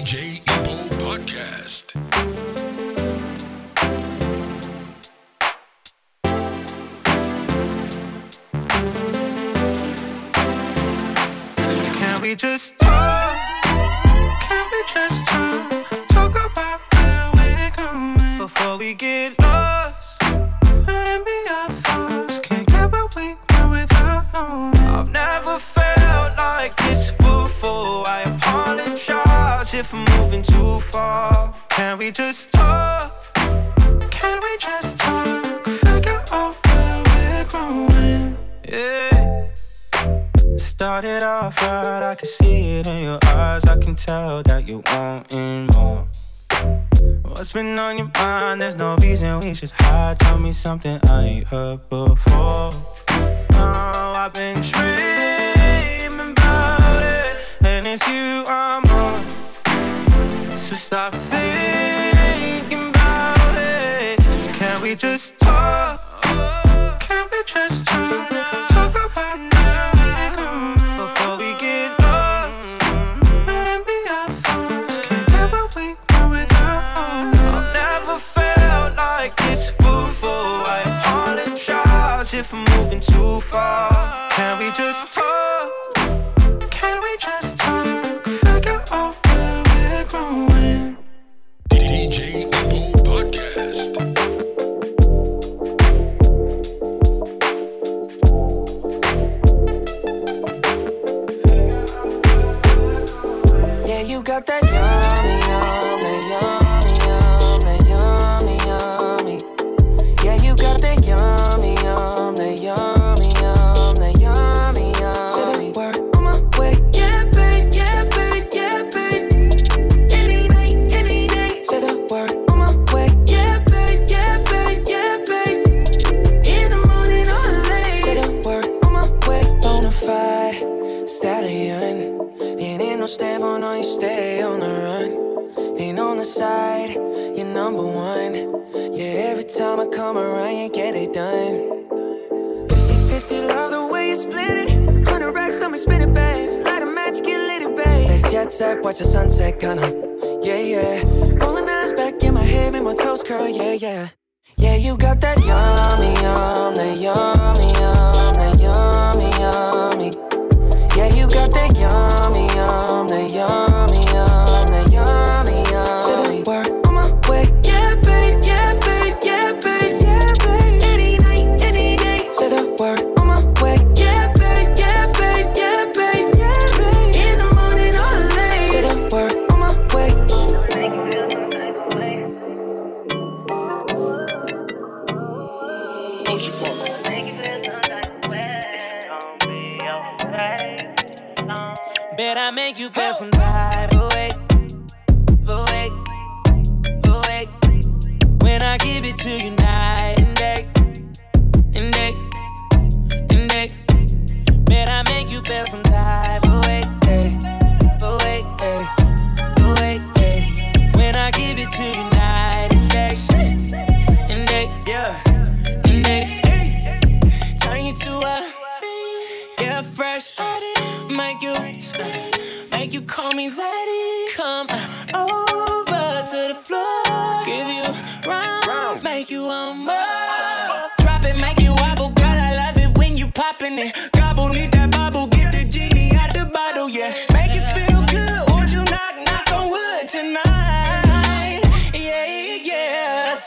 DJ Ebo Podcast. Can we just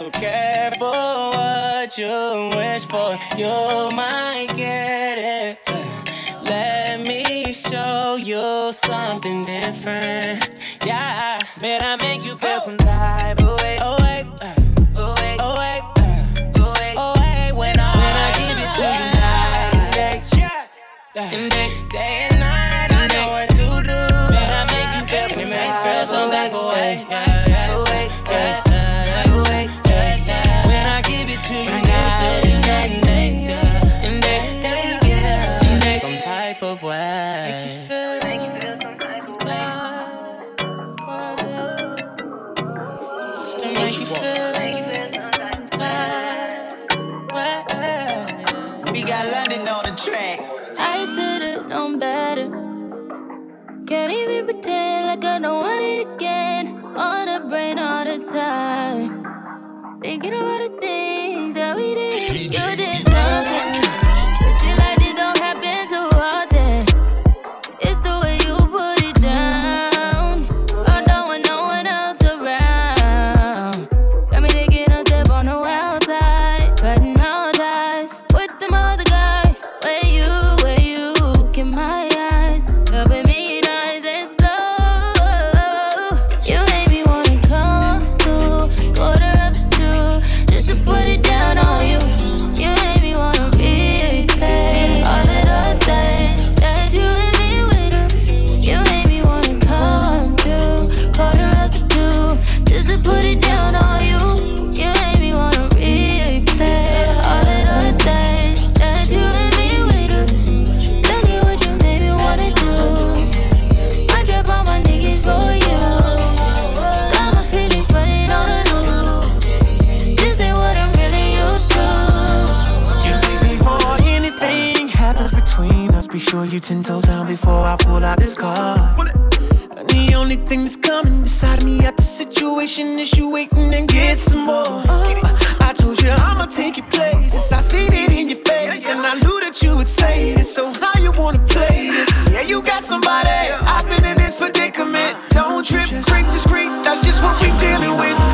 So careful what you wish for, you might get it. Let me show you something different. Yeah, man, I make you feel oh. some type of way. Oh, wait. Uh. Oh, oh, uh, oh, oh When I, give it to you night and day. And day, day and time. Thinking about the sure you ten toes down before I pull out this card. And the only thing that's coming beside me at the situation is you waiting and get some more. I told you I'ma take your places. I seen it in your face, and I knew that you would say this. So how you wanna play this? Yeah, you got somebody. I've been in this predicament. Don't trip, creep discreet. That's just what we dealing with.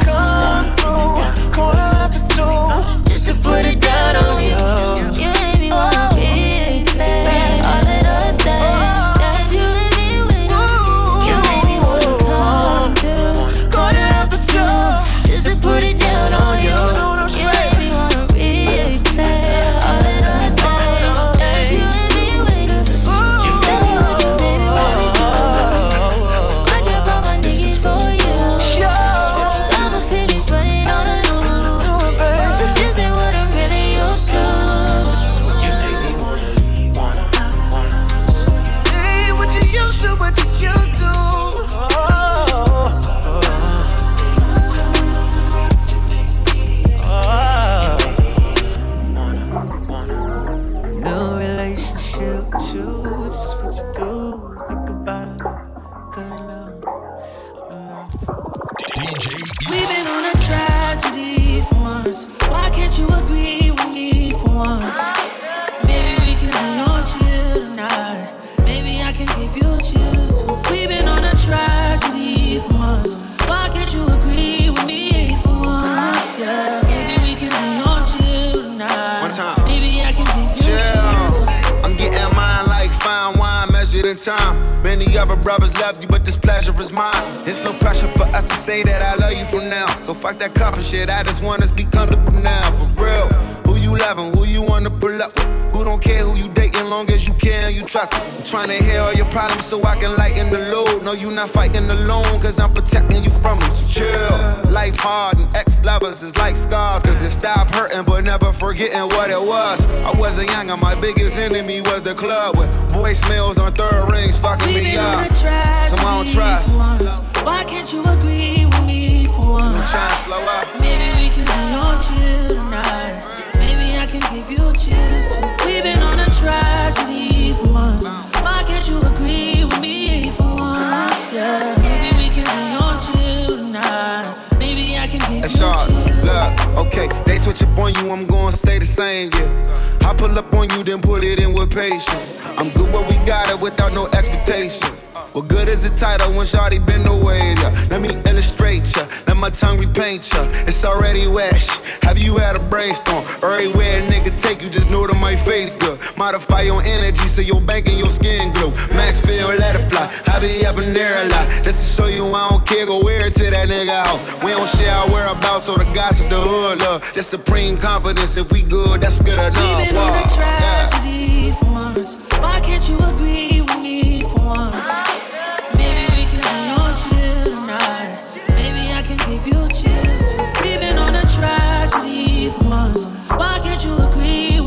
Brothers love you, but this pleasure is mine. It's no pressure for us to say that I love you from now. So fuck that coffee shit. I just want us to be comfortable now. For real. Who you loving? Who you wanna pull up with? Who don't care who you dating long as you care and you trust me. I'm trying to hear all your problems so I can lighten the load. No, you not fighting alone, cause I'm protecting you from them. So chill. Life hard and ex lovers is like scars. Cause they stop hurting but never forgetting what it was. I wasn't young and my biggest enemy was the club with voicemails on third rings fucking We've me up. Some I don't trust. once. Why can't you agree with me for once? Trying to slow up. Maybe we can be on chill tonight. Maybe I can give you chills too. We've been tragedy for months. Why can't you agree with me for once? Yeah. Maybe we can be on chill tonight. Maybe I can give That's you hard. chills. Look, okay, they switch up on you, I'm gonna stay the same, yeah. I pull up on you, then put it in with patience. I'm good where we got it without no expectations. What good is the title when Shawty been away? Yeah. Let me illustrate ya, let my tongue repaint ya. It's already wet. Have you had a brainstorm? Everywhere a nigga take you, just know that my face good. Modify your energy so your bank and your skin glow. Max feel, let it fly. I be up in there a lot. Just to show you I don't care, go wear it to that nigga house. We don't share our whereabouts, so the gossip, the hood love. Just supreme confidence. If we good, that's good enough. We've been on Wow. a tragedy for months. Why can't you agree with me for once?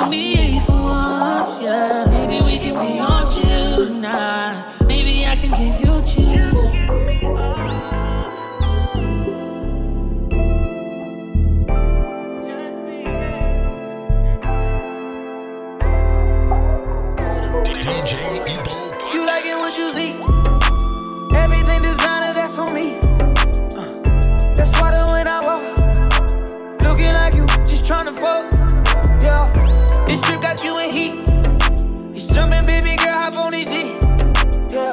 for me for once, yeah. Maybe we can be on chill tonight. Maybe I can give you chills. You what you see. Everything designer, that's on me. Uh, that's why when I walk, looking like you, just trying to fuck. Yeah. This trip got you in heat. He's jumping, baby girl, hop on his D. Yeah,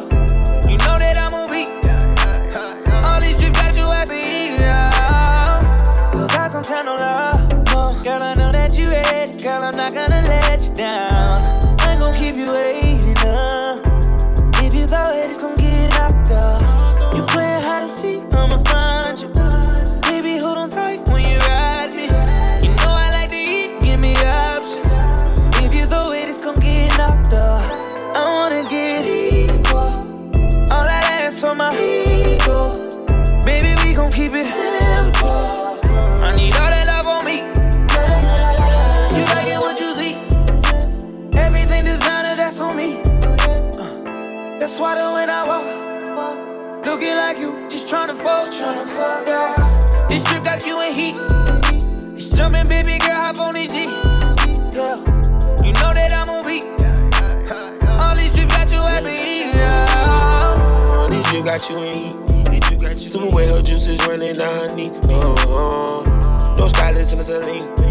you know that I'm on beat. All these drip got you as a yeah. Cause I don't tell no love. No. Girl, I know that you ready. Girl, I'm not gonna let you down. I ain't gonna keep you waiting. The when I walk, looking like you, just tryna fuck, tryna fuck, yeah. This trip got you in heat. It's jumping, baby girl, hop on this D. Yeah, you know that I'm on beat. All these trips got you as a heat, yeah. This drip got you in heat. Super wet, her juices running down her knee. Uh, no stylist in the saline.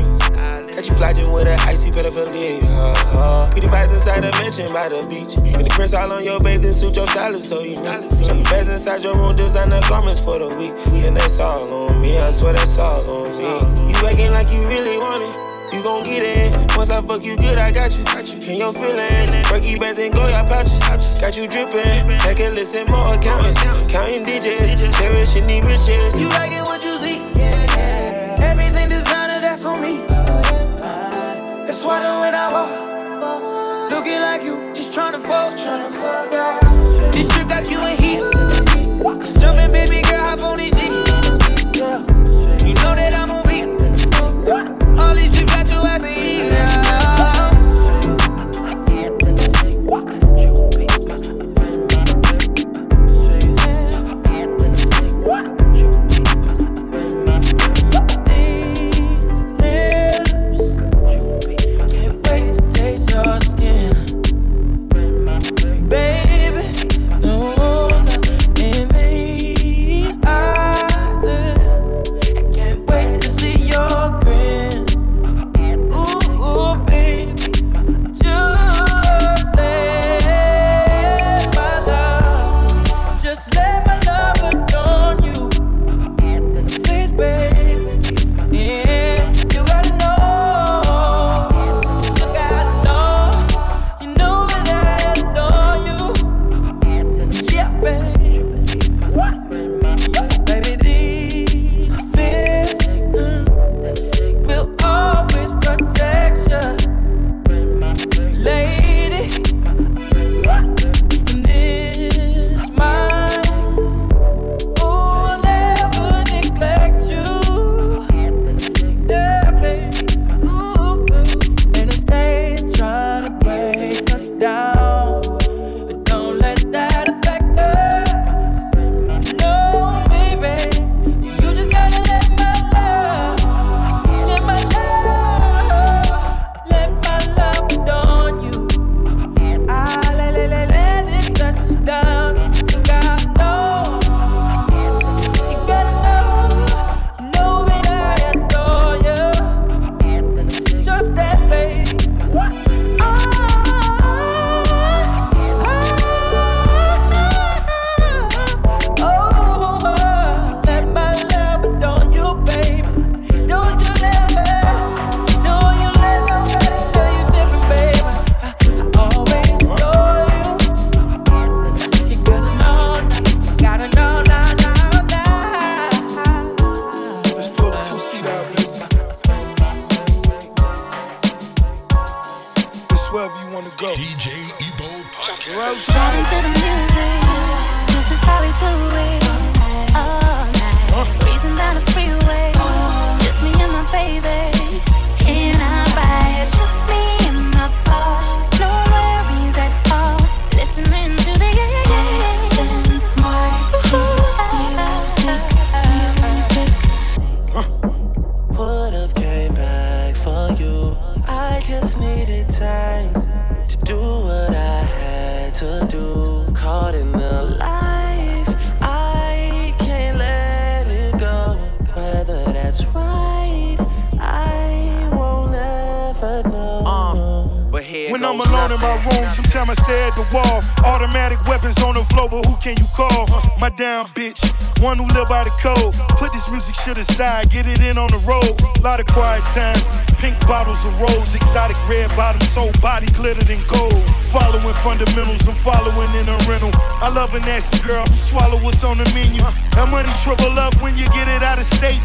You flogging with an icy pedophilia. Uh. Pretty vibes inside the mansion by the beach. With the prints all on your bathing suit, your stylist so you know. Some beds inside your room, designer garments for the week. And that's all on me, I swear that's all on me. You acting like you really want it. You gon' get it. Once I fuck you good, I got you. In your feelings. Breaky bands and Goyard pouches. Got you drippin'. Take a listen, more accountants. Counting digits. Cherishing the riches. You like it what you see. Everything designer, that's on me. Why the when I walk, looking like you, just tryna fuck, tryna fuck, yeah. This trip got you in heat. It's jumping, baby girl, hop on aside, get it in on the road. Lot of quiet time, pink bottles of rose, exotic red bottoms, soul body glittered in gold. Following fundamentals, I'm following in a rental. I love a nasty girl who swallow what's on the menu. That money triple up when you get it out of state.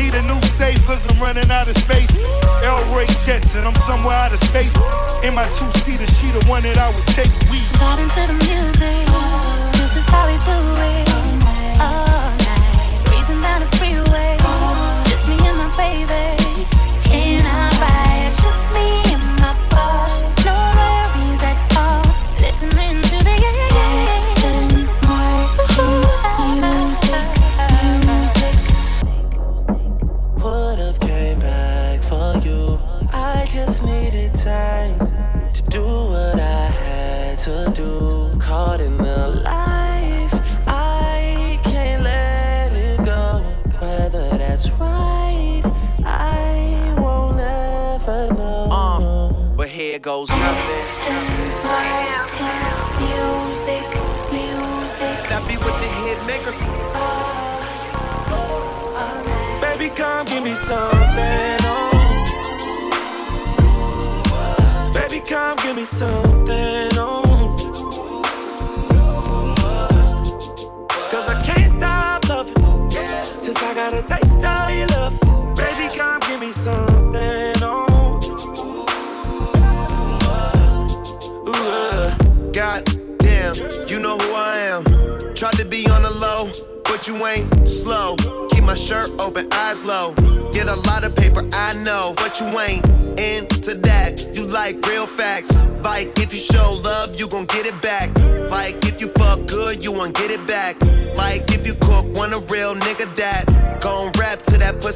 Need a new safe, cause I'm running out of space. El Ray jets and I'm somewhere out of space. In my two seater, she the one that I would take. We Vibe into the music. This is how we do it. All give me something. Oh. Baby, come give me something.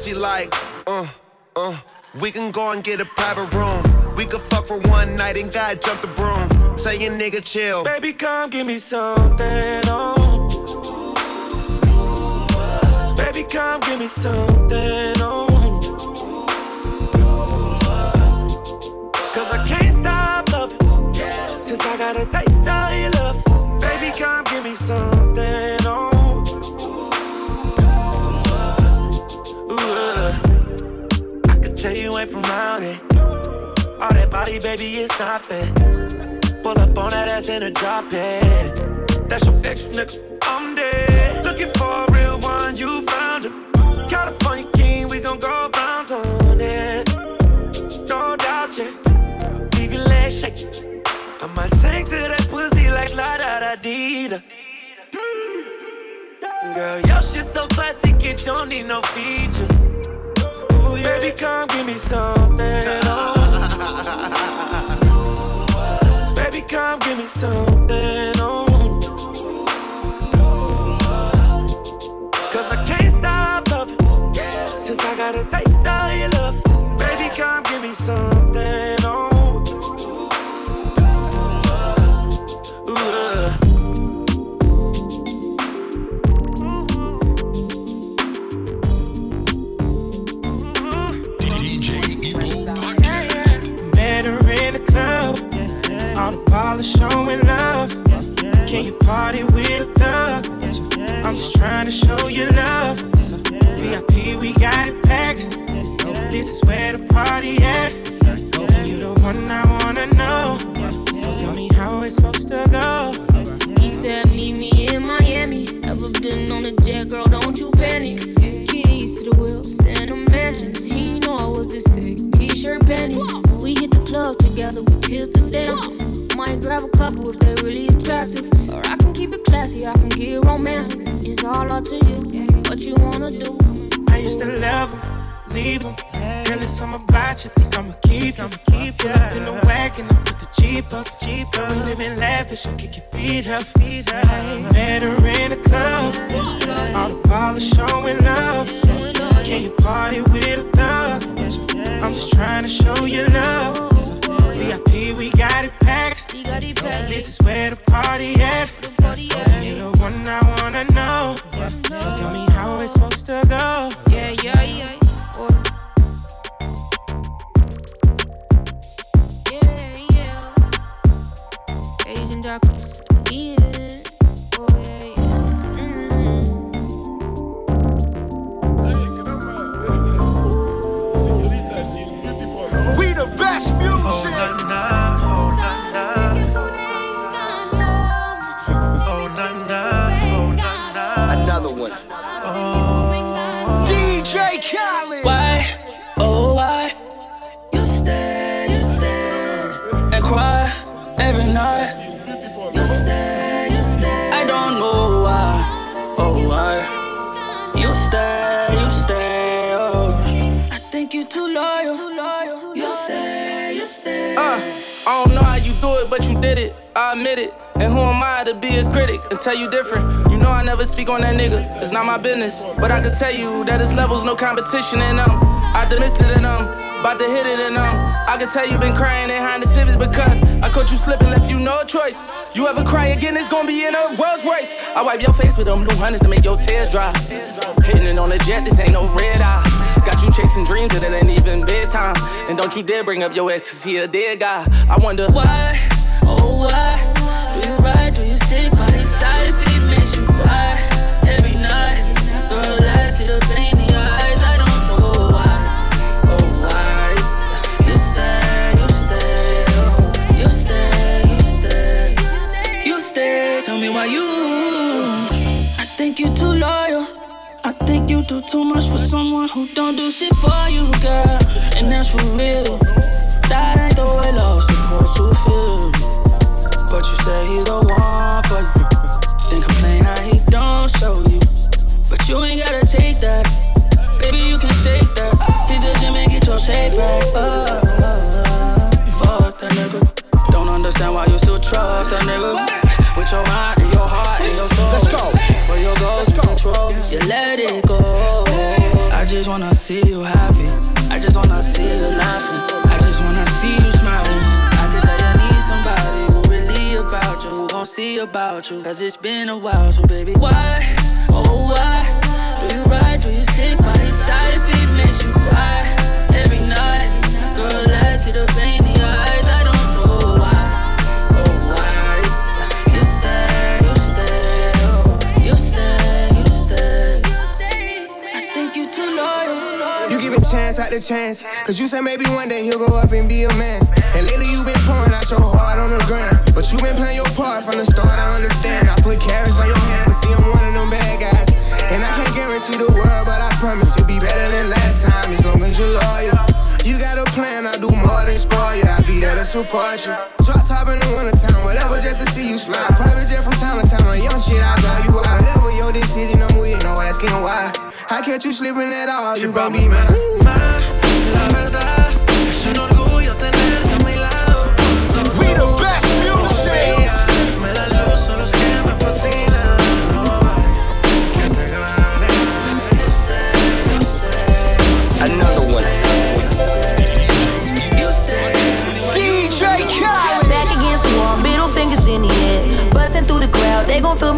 Pussy like, uh, uh. We can go and get a private room. We could fuck for one night and God jump the broom. Say your nigga chill. Baby, come give me something. Oh. Baby, come give me something. Oh. Cause I can't stop loving. Since I got a taste of your love. Baby, come give me something. Tell you ain't from around it. All that body, baby, it's not fair. Pull up on that ass in a drop it. That's your ex nigga. I'm dead. Looking for a real one, you found him. California king, we gon' go bounce on it. No doubt, yeah. Leave your legs shaking. I might sing to that pussy like la da da dee. Girl, your shit so classic, it don't need no features. Baby, come give me something. Oh. Baby, come give me something. Oh. Cause I can't stop loving. Since I got a taste of your love. Baby, come give me something. You too loyal. You stay, you stay. Uh, I don't know how you do it, but you did it. I admit it. And who am I to be a critic and tell you different? You know I never speak on that nigga. It's not my business. But I can tell you that his levels no competition in them. I dismissed it in them. About to hit it in them. I can tell you been crying behind the civics because I caught you slipping, left you no choice. You ever cry again, it's gonna be in a Rolls Royce. I wipe your face with them blue hundreds to make your tears dry. Hitting it on the jet, this ain't no red eye. Got you chasing dreams that it ain't even bedtime. And don't you dare bring up your ex, cause he a dead guy. I wonder why, oh why, do you ride, do you stick by his side you do too much for someone who don't do shit for you, girl. And that's for real. That ain't the way love's supposed to feel. But you say he's the one for you. Then complain how he don't show you. But you ain't gotta take that. Baby, you can shake that. Hit the gym and get your shape back. Uh, fuck that nigga. Don't understand why you still trust that nigga. With your mind and your heart and your soul. Let's go. For your goals and control, you let it go. Just wanna see you happy. I just wanna see you laughing. I just wanna see you smiling. I can tell you need somebody who really about you, who gon' see about you. Cause it's been a while, so baby, why? Oh, why? Do you ride? Do you stick by his side if he makes you cry every night? Girl, I see the pain the chance. Cause you said maybe one day he'll grow up and be a man. And lately you've been pouring out your heart on the ground. But you been playing your part from the start, I'll be there to support you. Drop top in the wintertime, whatever, just to see you smile. Private jet from time to time, on young shit, I drive you out. Whatever your decision, I'm with, no asking why. I catch you slipping at all, you gon' be mine. La verdad,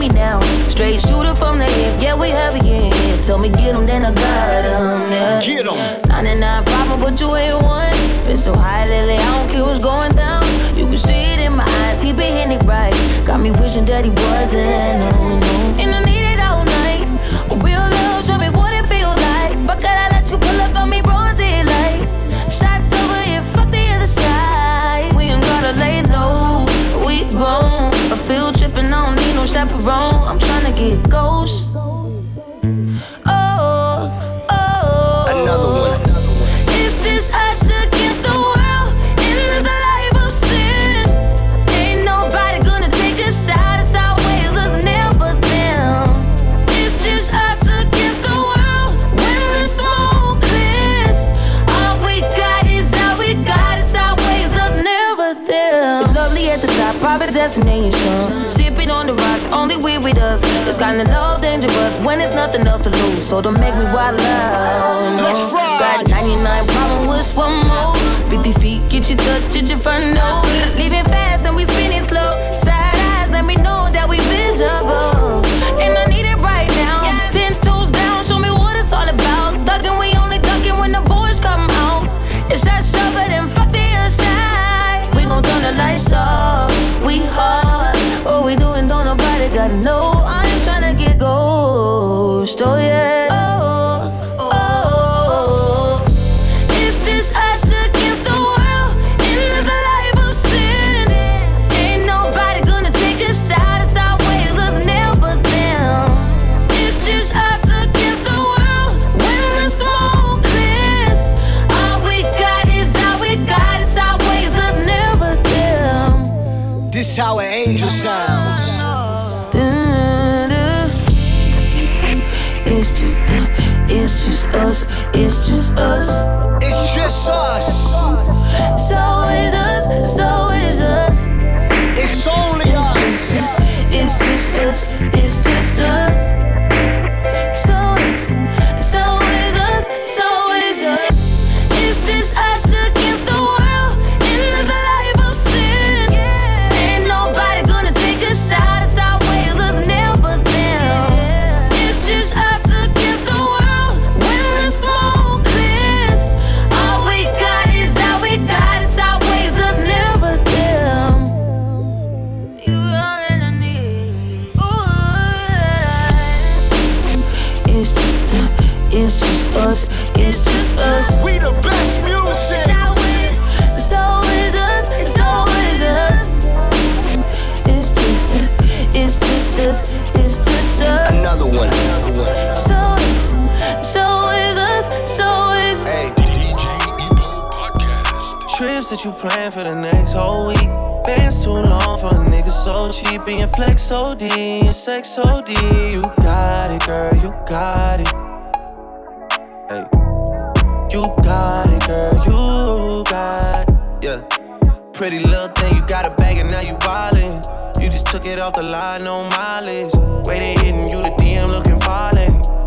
me now. Straight shooter from the hip, yeah, we heavy in here. Told me get 'em, then I got 'em, yeah. Get 'em. 99 problem, but you ain't one. Been so high lately, I don't care what's going down. You can see it in my eyes, he been hitting it right. Got me wishing that he wasn't, no, no. And I need it all night. A real love, show me what it feel like. Fuck it, I let you pull up on me, bronzy light. Shots over here, fuck the other side. We ain't gotta lay low, we grown. A field tripping, I don't need no chaperone. I'm tryna get ghost. Oh, oh. Another one. It's just us against the world in this life of sin. Ain't nobody gonna take a shot. It's always us, never them. It's just us against the world when the smoke clears. All we got is all we got. It's always us, never them. It's lovely at the top, private destination. Only we with us. It's kinda love dangerous when there's nothing else to lose. So don't make me wild out. No. Got 99 problem with one more. 50 feet, get you touch at your front door. Leaving fast and we spinning slow. You plan for the next whole week. Bands too long for a nigga so cheap. And your flex OD, your sex OD. You got it, girl, you got it. Hey. You got it, girl, you got it. Yeah. Pretty little thing, you got a bag and now you wildin'. You just took it off the line, no mileage. Waiting, hitting you the DM looking violent.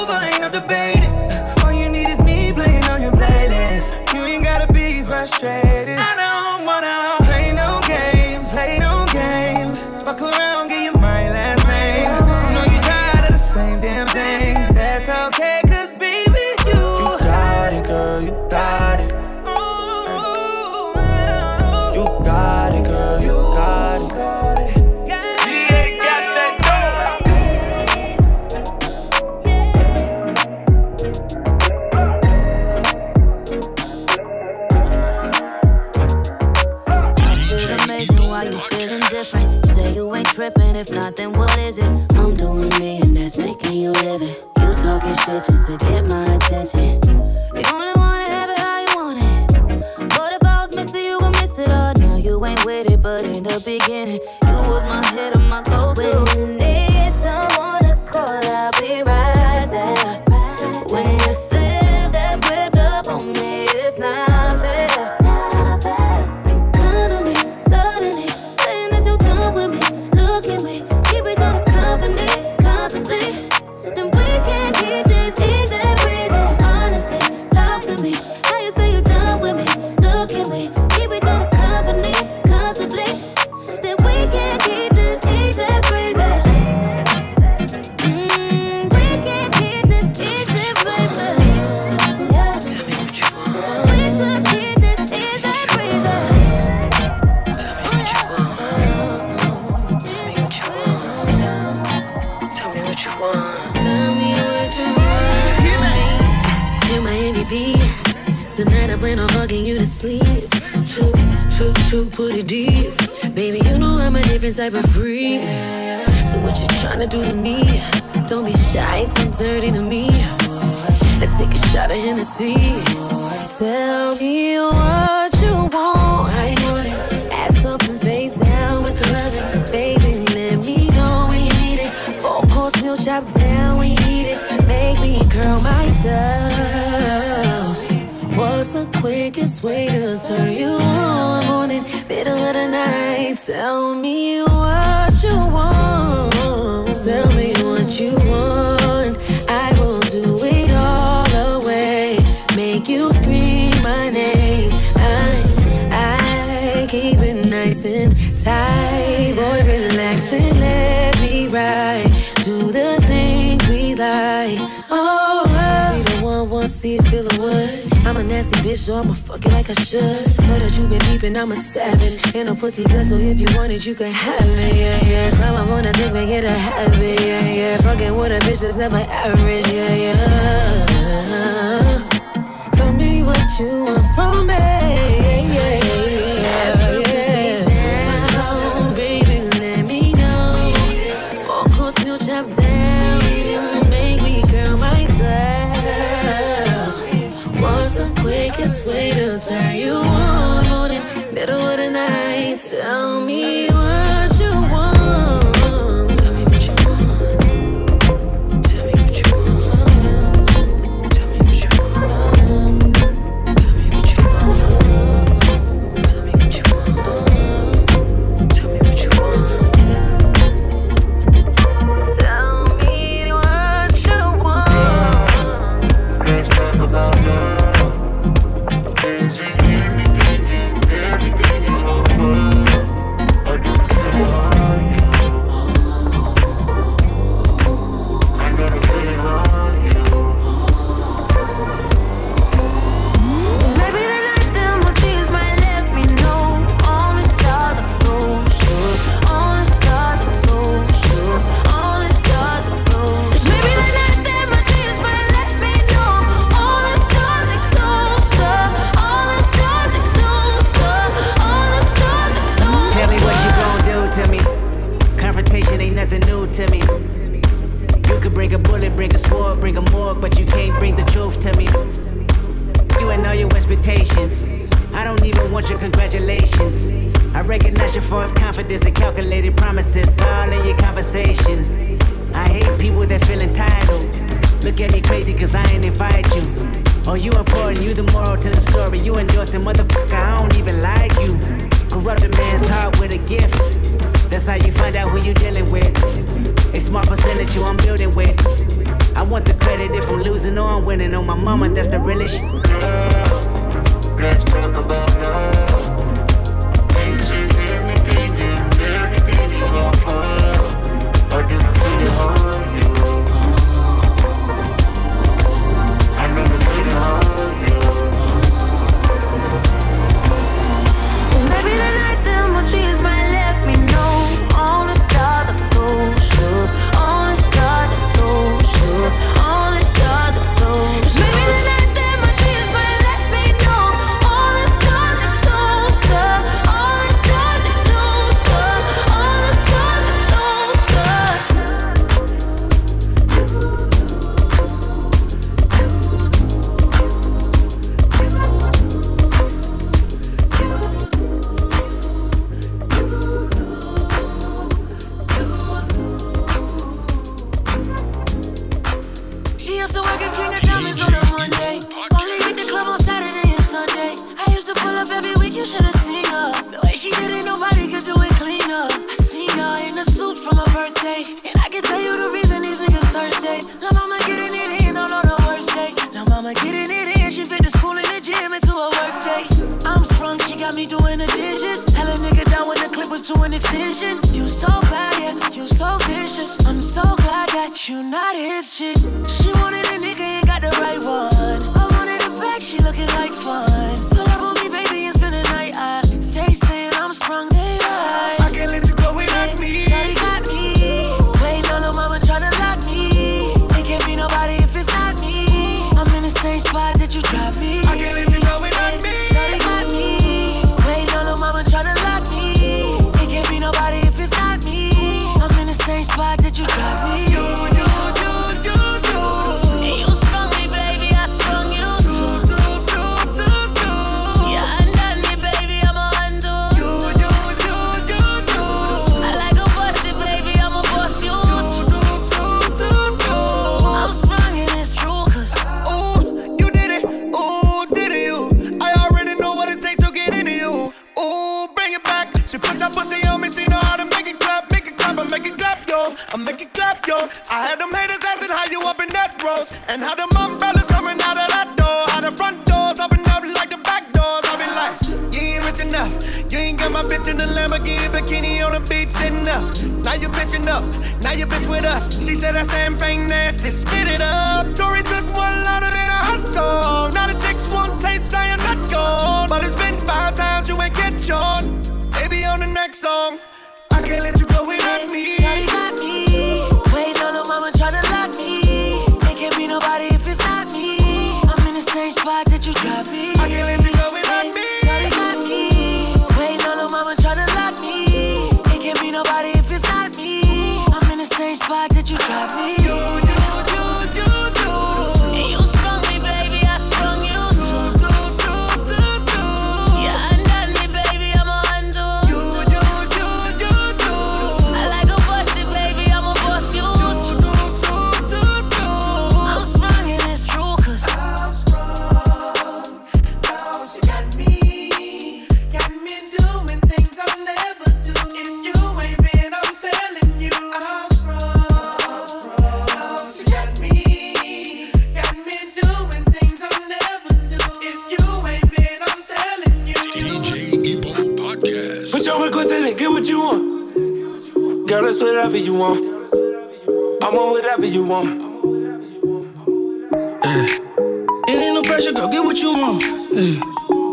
Over, ain't no debating. All you need is me playing on your playlist. You ain't gotta be frustrated. Say you ain't tripping, if not, then what is it? I'm doing me, and that's making you live it. You talking shit just to get my attention. You only wanna have it how you want it. But if I was missing, you gon' miss it all. Now you ain't with it, but in the beginning, different type of freak. So what you tryna do to me? Don't be shy, too dirty to me. Let's take a shot of Hennessy. Tell me what you want. I want it? Ass up and face down with the loving. Baby, let me know when you need it. Four course meal chop down when you eat it. Make me curl my toes. What's the quickest way to turn you on? Morning, middle of the night. Tell me what you want. Tell me what you want. I will do it all away. Make you scream my name. I, I keep it nice and tight. see it, feel it, would. I'm a nasty bitch, so I'ma fuck it like I should. Know that you been peeping, I'm a savage. And a pussy good, so if you want it, you can have it, yeah, yeah. Climb up on a dick, make it a habit, yeah, yeah. Fucking with a bitch that's never average, yeah, yeah. Tell me what you want from me, yeah, yeah. my percentage I'm building with. I want the credit if I'm losing or I'm winning. On my mama, that's the realest. Let's talk about.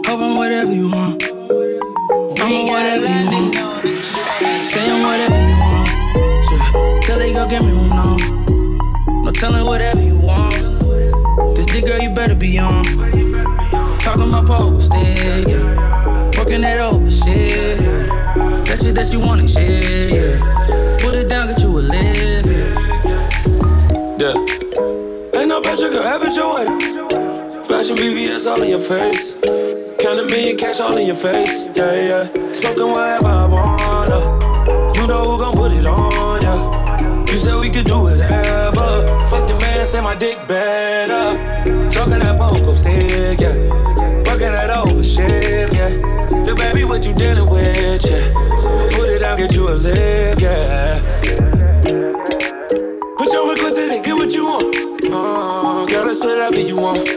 Hope I'm whatever you want. I'm on whatever you want. Say I'm whatever you want. Yeah. Tell they girl, get me room now. No telling whatever you want. This dick girl, you better be on. Talking about poker stick, yeah. Working that over shit. Yeah. That shit that you want and shit, yeah. Put it down, get you a live, yeah. Yeah. Ain't no pressure, girl, have it your way. Fashion BBS all in your face. Count a million cash all in your face. Yeah, yeah. Smoking whatever I wanna. You know who gon' put it on, yeah. You said we could do whatever. Fuck the man, say my dick better. Talking that poker stick, yeah. Fucking that over shit, yeah. Look, baby, what you dealing with, yeah. Put it down, get you a live, yeah. Put your request in and get what you want. Uh, girl, it's whatever you want.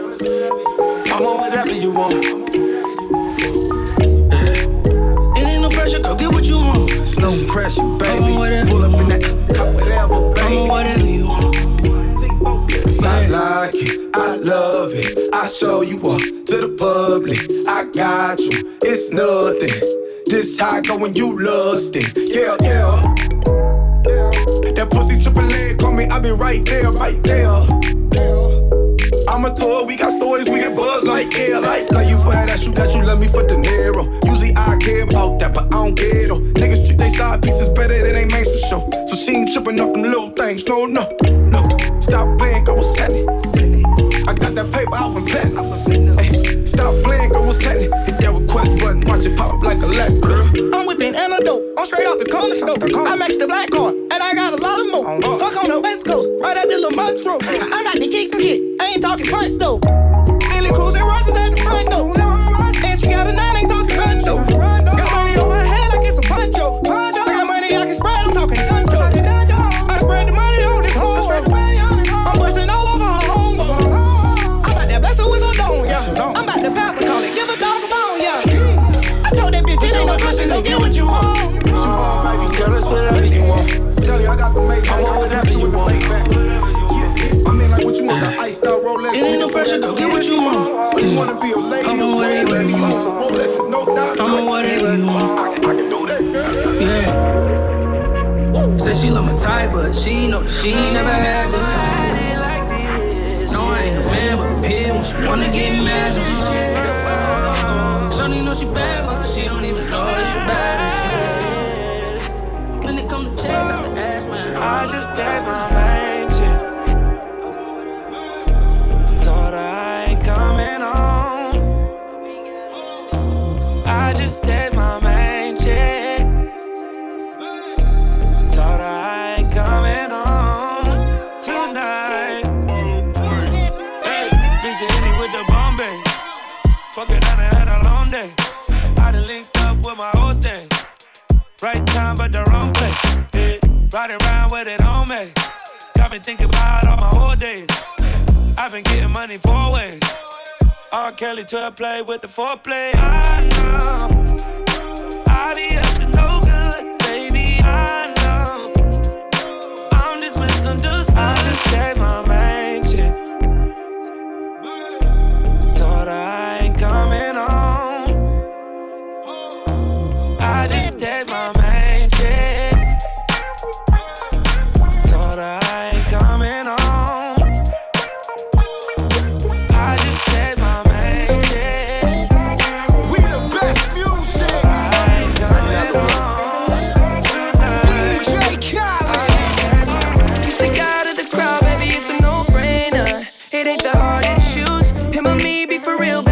I'm on whatever you want. I got you, it's nothing. This I go when you lust it. Yeah, yeah. That pussy triple leg, call me, I be right there, right there. I'm a tour, we got stories, we get buzz like yeah, like like you for that, you got you love me for the narrow. Usually I care about that, but I don't get though. Niggas treat they side pieces better than they main for show. So she ain't tripping up them little things, no, no, no. Stop playing, girl, what's happening? Like a leg, girl. I'm whipping antidote. I'm straight off the corner store. I matched the black card, and I got a lot of more. Fuck on the west coast, right at the Lamont Road. I got to kick some shit. I ain't talking punch though. Pressure, girl. Get what you want. You wanna be a lady, I'm on a whatever you want. want the Rolex with no doubt. I'm on whatever you want. I, I can do that, girl. Yeah. Said she love my type, but she know that she never had this. No, I ain't a man, but a pin when she wanna get mad. She Shawty know she bad, but she don't even know that she bad. When it come to checks, I have to ask, man. I just gave I just gave my main chick. Told her I ain't coming home tonight. Hey, busy with the Bombay. Fuck it, I done had a long day. I done linked up with my thing. Right time, but the wrong place. Around with it on. Got me thinking about all my old days. I've been getting money four ways. R. Kelly to play with the foreplay. I know. I be to no good, baby. I know. I'm just misunderstood. I just my chick. Told her I ain't coming home. I just my real.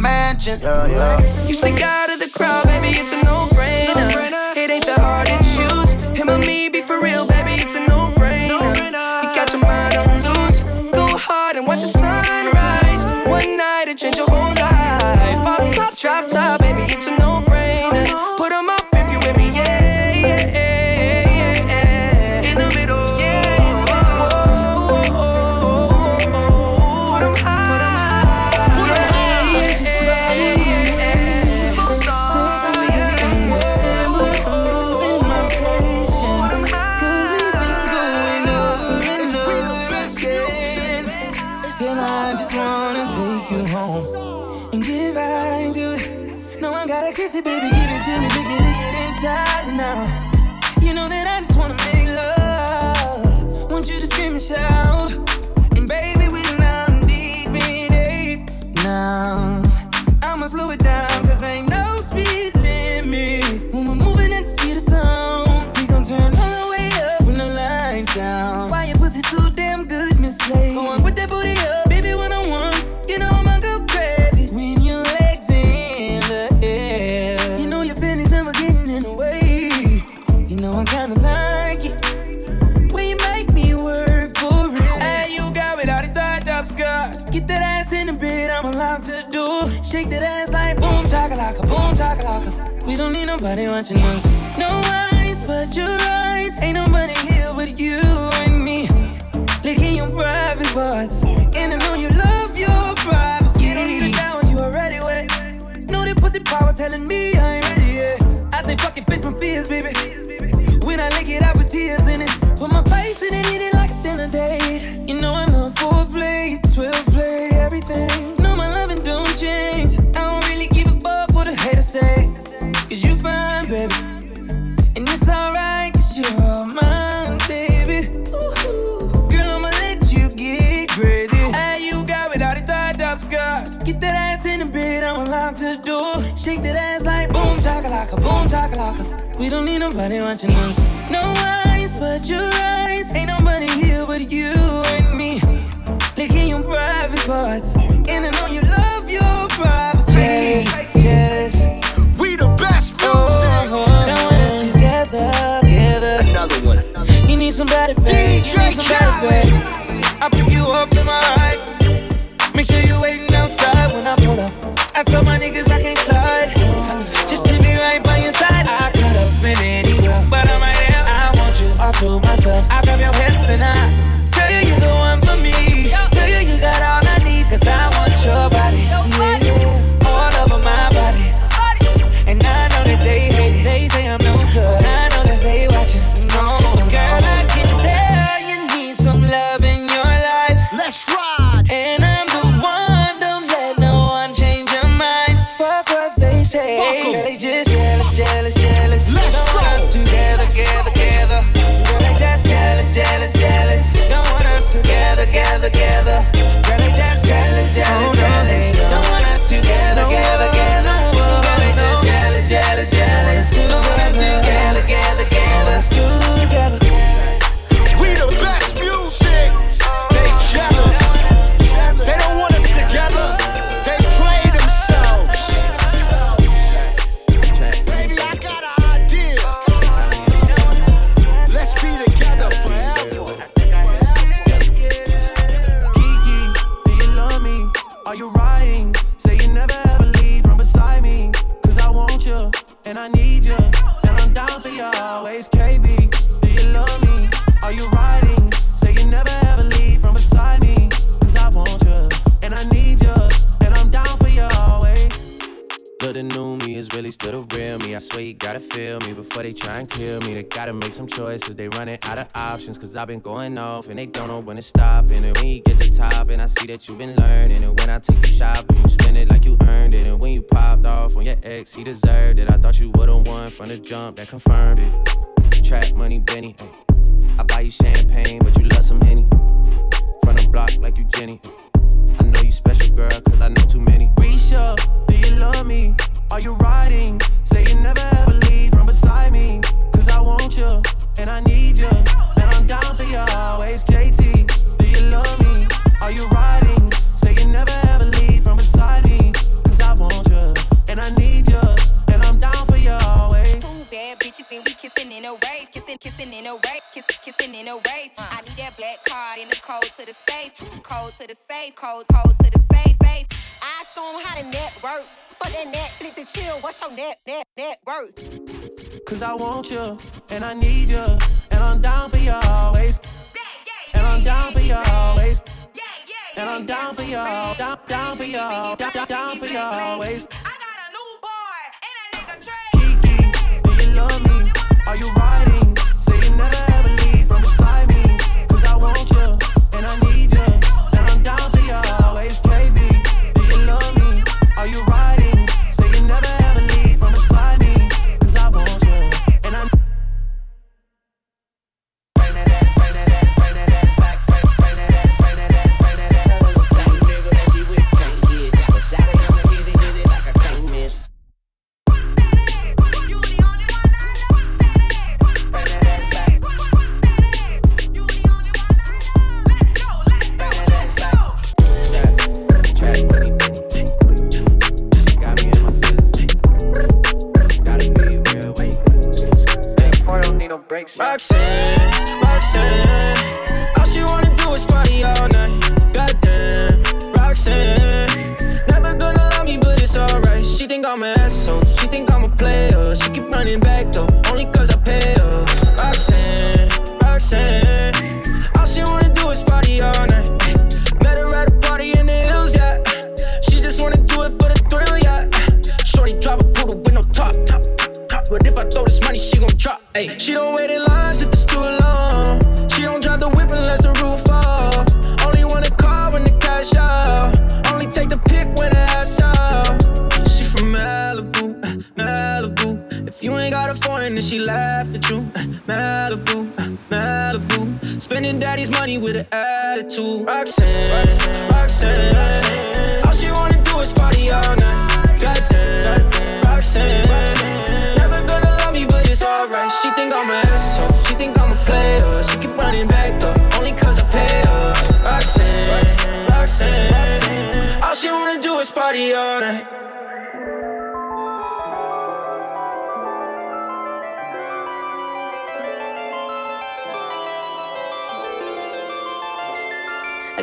mansion. Yeah, yeah. Used to nobody watching us. No eyes but your eyes. Ain't nobody here but you and me. Licking your private parts in the options, cause I've been going off and they don't know when to stop. And when you get the top, and I see that you've been learning. And when I take you shopping, you spend it like you earned it. And when you popped off on your ex, he deserved it. I thought you would've won from the jump, that confirmed it. Trap money, Benny. I buy you champagne, but you love some Henny. From the block like you Jenny. I know you special, girl, cause I know too many. Risha, do you love me? Are you riding? Say you never ever leave from beside me. Cause I want you, and I need you down for you always, JT. Do you love me? Are you riding? Say you never ever leave from beside me. Cause I want you, and I need you, and I'm down for you always. Two bad bitches, and we kissing in a way, Kissing, kissing in a way, Kissing, kissing in a way. Uh, I need that black card in the cold to the safe. Cold to the safe. Cold, cold to the safe. safe. I show them how to network. Fuck that Netflix and chill. What's your net, net, net worth? Cause I want you, and I need you, and I'm down for you always. And I'm down for you always. And I'm down for you, down, down for you, down, down, down for you always. Kiki, do you love me? Are you riding? Say you never.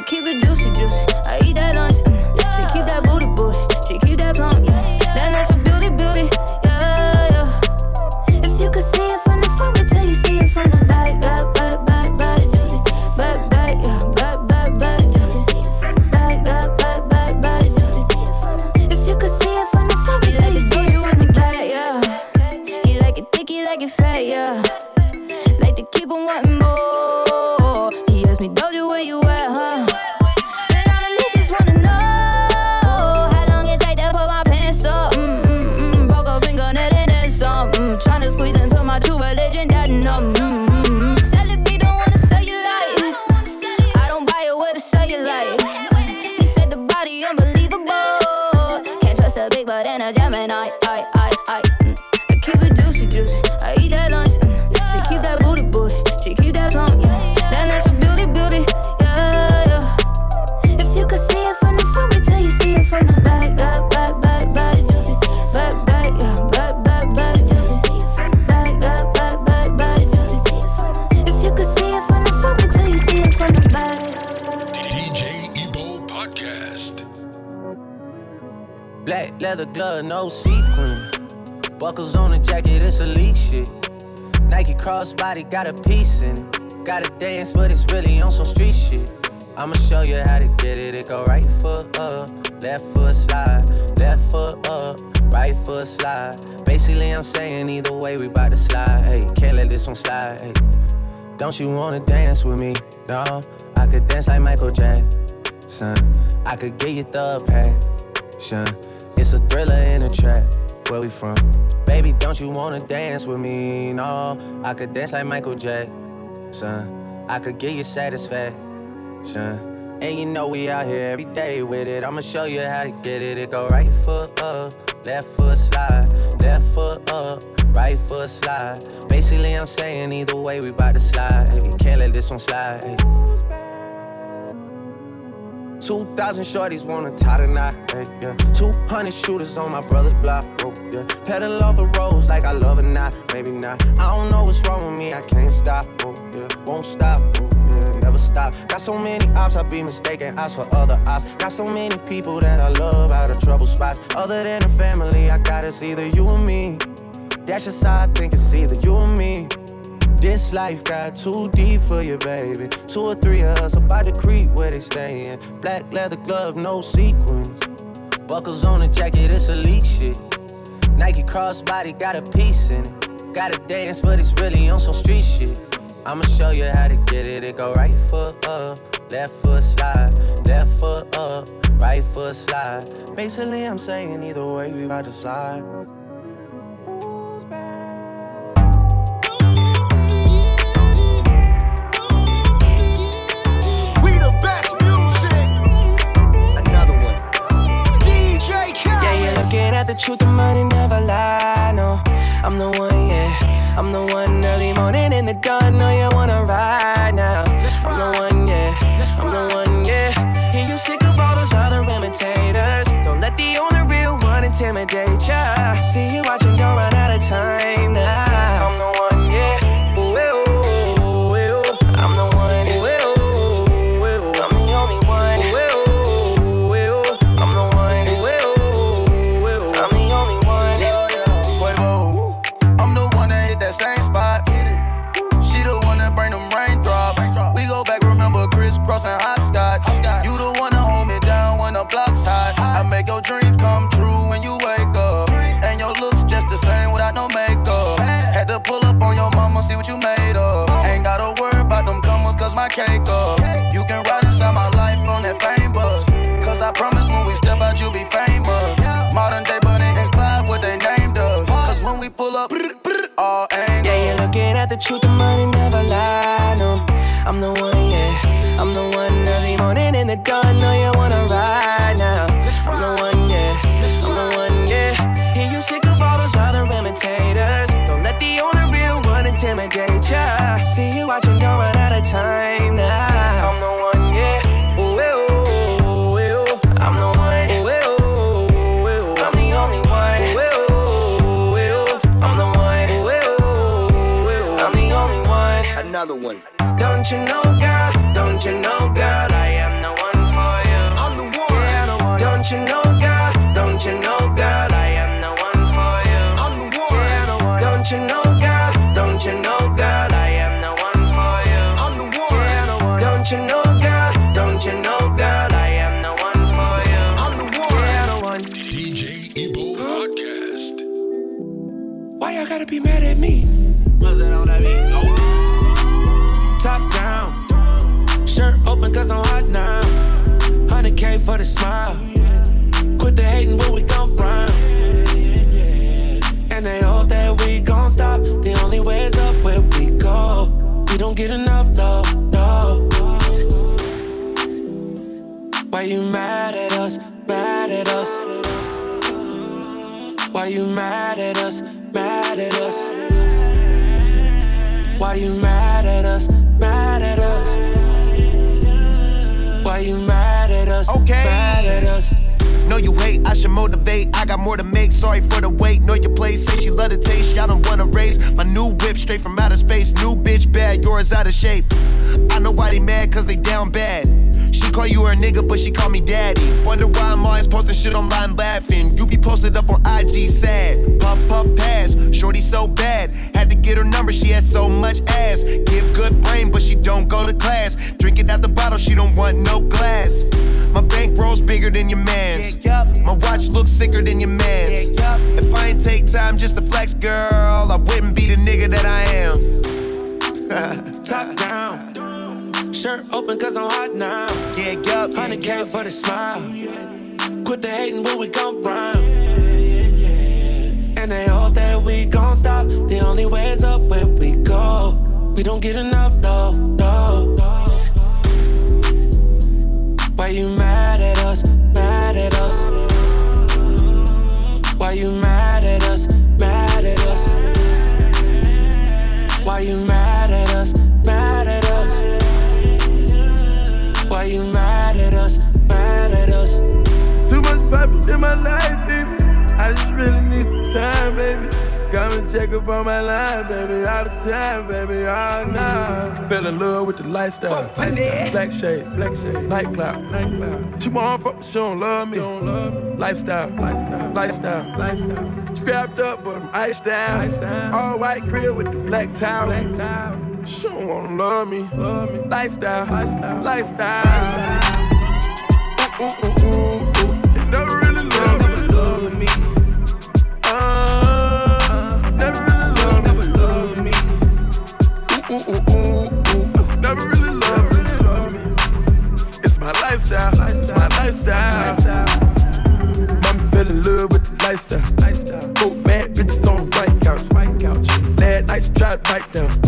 keep it way, we bout to slide. Hey, can't let this one slide. Hey. Don't you wanna dance with me? No, I could dance like Michael Jackson. I could get you the passion. It's a thriller in a trap. Where we from? Baby, don't you wanna dance with me? No, I could dance like Michael Jackson. I could get you satisfaction. And you know we out here every day with it. I'ma show you how to get it. It go right foot up, left foot slide, left foot up, right foot slide. Basically, I'm saying either way, we bout to slide. Hey, can't let this one slide. Hey. 2,000 shorties wanna tie tonight, hey, eh, yeah. 200 shooters on my brother's block, oh, yeah. Pedal off the roads like I love it, not, maybe not. I don't know what's wrong with me, I can't stop, oh, yeah. Won't stop, oh, yeah. Never stop. Got so many ops, I be mistaken ops for other ops. Got so many people that I love out of trouble spots. Other than the family, I got it's either you or me. That's just how I think it's either you or me. This life got too deep for you, baby. Two or three of us about to creep where they stayin'. Black leather glove, no sequins. Buckles on the jacket, it's elite shit. Nike crossbody got a piece in it. Gotta dance, but it's really on some street shit. I'ma show you how to get it. It go right foot up, left foot slide, left foot up, right foot slide. Basically, I'm saying either way, we about to slide. Yeah, you're looking at the truth, the money never lie. No, I'm the one, yeah. I'm the one early morning in the dawn. Know you wanna ride now. I'm the one, yeah. I'm the one, yeah. Hear you sick of all those other imitators. Don't let the only real one intimidate ya. See you watching, don't run out of time now. Dreams motivate. I got more to make, sorry for the wait. Know your place, say she love the taste. Y'all don't wanna race. My new whip straight from outer space. New bitch bad, yours out of shape. I know why they mad, cause they down bad. She call you her nigga, but she call me daddy. Wonder why I'm always posting shit online laughing. You be posted up on IG sad. Puff, puff, pass. Shorty so bad, had to get her number, she has so much ass. Give good brain, but she don't go to class. Drink it out the bottle, she don't want no glass. My bank rolls bigger than your man's. My watch looks sicker than your man's. If I ain't take time just to flex, girl, I wouldn't be the nigga that I am. Top down. Shirt open cause I'm hot now. Yeah, yup. 100K for the smile. Quit the hating when we come round. And they hope that we gon' stop. The only way is up where we go. We don't get enough, no, no. Why you mad at us? Mad at us? Why you mad at us? Mad at us? Why you mad at us? Mad at us? Why you mad at us? Mad at us? Too much purpose in my life, baby. I just really need some time, baby. Come and check up on my line, baby. All the time, baby. All night. Fell in love with the lifestyle. Black shades, black shades, nightclub, nightclub. She want fuck, she don't love me. Lifestyle, lifestyle, lifestyle, lifestyle. Strapped up, but I'm iced down. All white grill with the black towel. She don't wanna love me. Lifestyle, lifestyle. Ooh, ooh, ooh, ooh, ooh. Ooh, ooh. Never really love me. It's my lifestyle. It's my lifestyle. Mama fell in love with the lifestyle. Four bad bitches on the white couch. Last night she tried to bite down.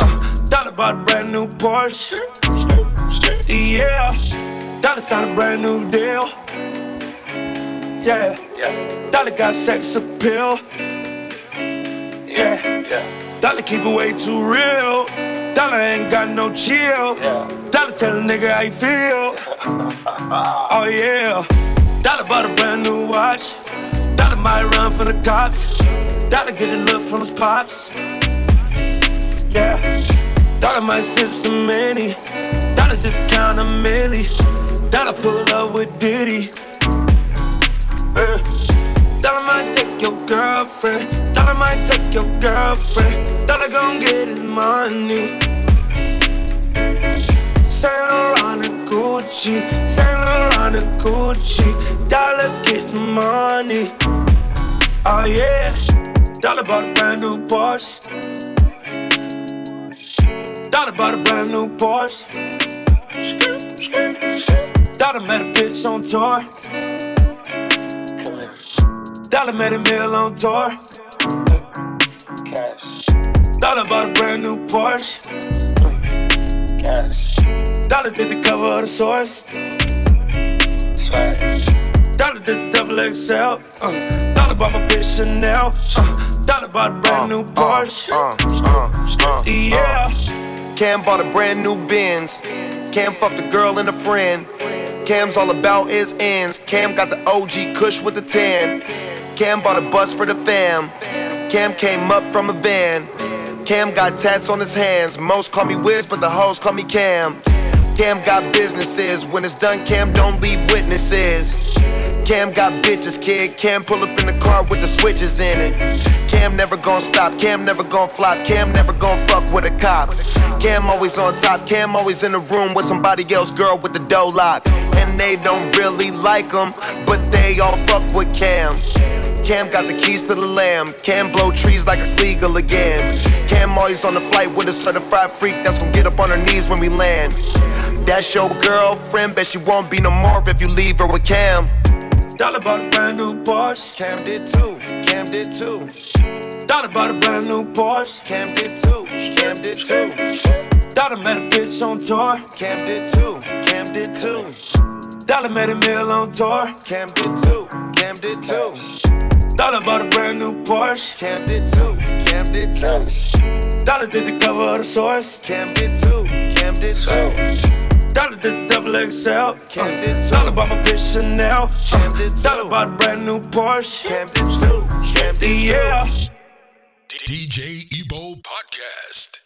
Uh, dollar bought a brand new Porsche. Yeah. Dollar signed a brand new deal. Yeah. Dollar got sex appeal. Yeah. Yeah. Dollar keep it way too real. Dollar ain't got no chill. Dollar tell a nigga how you feel. oh yeah. Dollar bought a brand new watch. Dollar might run from the cops. Dollar get a look from his pops. Yeah. Dollar might sip some Henny. Dollar just count a milli. Dollar pull up with Diddy. Uh. Dollar might take your girlfriend. Dollar might take your girlfriend. Dollar gon' get his money. Saint Laurent and Gucci. Saint Laurent and Gucci. Dollar get money. Oh yeah. Dollar bought a brand new Porsche. Dollar bought a brand new Porsche. Dollar met a bitch on tour. Come here. Dollar met a meal on tour. Cash. Dollar bought a brand new Porsche. Cash. Dollar did the cover of the source. Swag. Dollar did the double XL. Uh, dollar bought my bitch Chanel. Uh, dollar bought a brand uh, new uh, Porsche. Uh, yeah. Cam bought a brand new Benz. Cam fucked a girl and a friend. Cam's all about his ends. Cam got the OG Kush with the tan. Cam bought a bus for the fam. Cam came up from a van. Cam got tats on his hands. Most call me Wiz, but the hoes call me Cam. Cam got businesses. When it's done, Cam don't leave witnesses. Cam got bitches, kid. Cam pull up in the car with the switches in it. Cam never gon' stop. Cam never gon' flop. Cam never gon' fuck with a cop. Cam always on top. Cam always in the room with somebody else, girl with the dough lock. And they don't really like him, but they all fuck with Cam. Cam got the keys to the lamb. Cam blow trees like it's legal again. Cam always on the flight with a certified freak that's gonna get up on her knees when we land. That's your girlfriend, bet she won't be no more if you leave her with Cam. Dollar bought a brand new Porsche. Cam did too. Cam did too. Dollar bought a brand new Porsche. Cam did too. Cam did too. Dollar met a bitch on tour. Cam did too. Cam did too. Dollar met a meal on tour. Cam did too. Cam did too. Dollar bought a brand new Porsche. Cam did too. Cam did too. Dollar did the cover of the source. Cam did too. Cam did too. Dollar the double XL. Uh, dollar by my bitch Chanel. Uh, dollar by the brand new Porsche. Camden 2. Camden 2. Yeah. DJ Ebo Podcast.